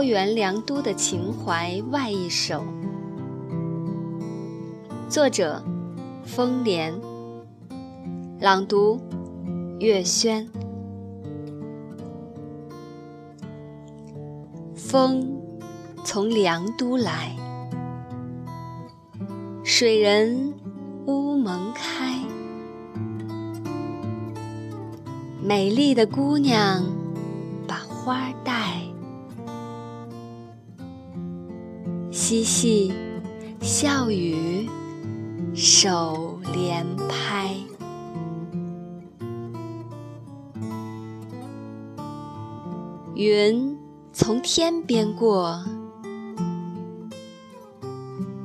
高原良都的情怀外一首，作者：风莲，朗读：月轩。风从良都来，水人乌蒙开，美丽的姑娘把花带。嬉戏笑语，手连拍。云从天边过，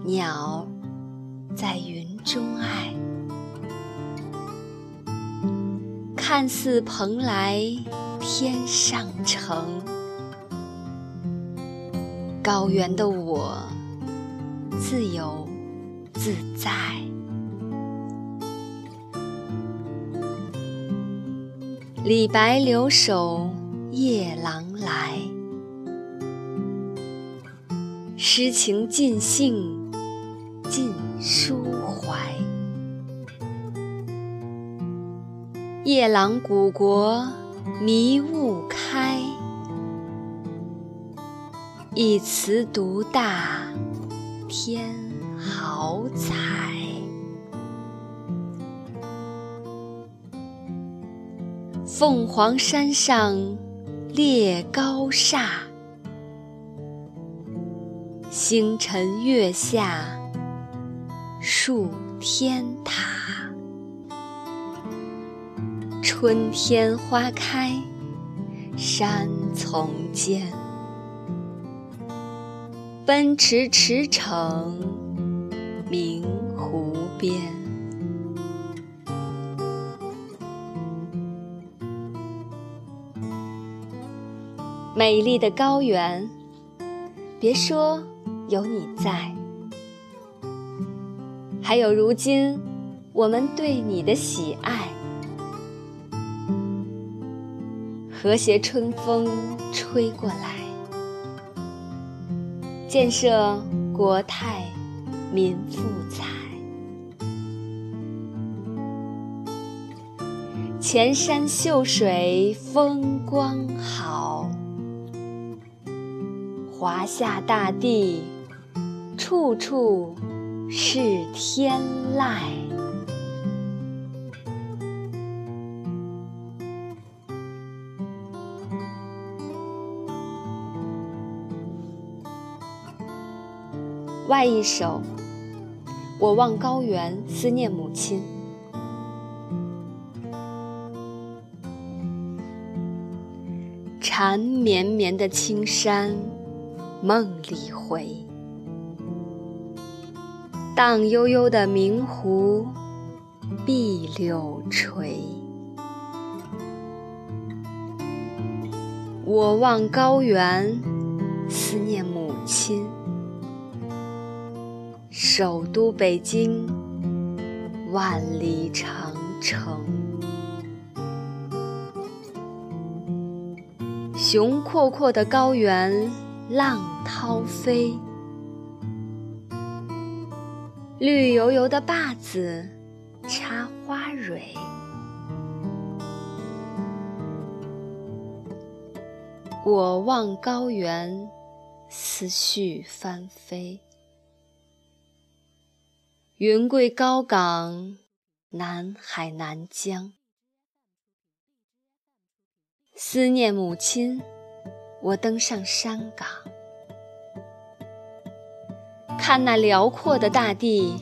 鸟在云中爱。看似蓬莱天上城。高原的我，自由自在。李白留守夜郎来，诗情尽兴尽抒怀。夜郎古国迷雾开。一词独大天好彩，凤凰山上列高煞，星辰月下数天塔，春天花开山丛间。奔驰驰骋明湖边，美丽的高原，别说有你在，还有如今我们对你的喜爱。和谐春风吹过来。建设国泰民富财，前山秀水风光好，华夏大地处处是天籁。外一首，我望高原，思念母亲。缠绵绵的青山，梦里回；荡悠悠的明湖，碧柳垂。我望高原，思念母亲。首都北京，万里长城，雄阔阔的高原，浪涛飞；绿油油的坝子，插花蕊。我望高原，思绪翻飞。云贵高岗，南海南疆。思念母亲，我登上山岗，看那辽阔的大地，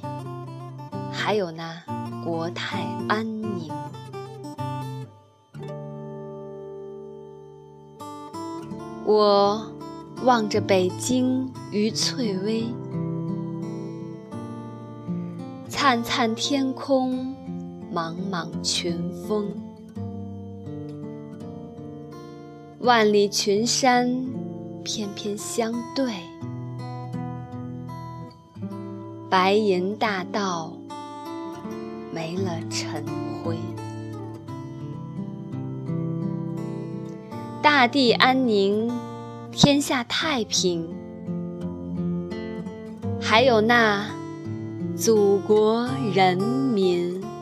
还有那国泰安宁。我望着北京与翠微。灿灿天空，莽莽群峰，万里群山翩翩相对，白银大道没了尘灰，大地安宁，天下太平，还有那祖国人民。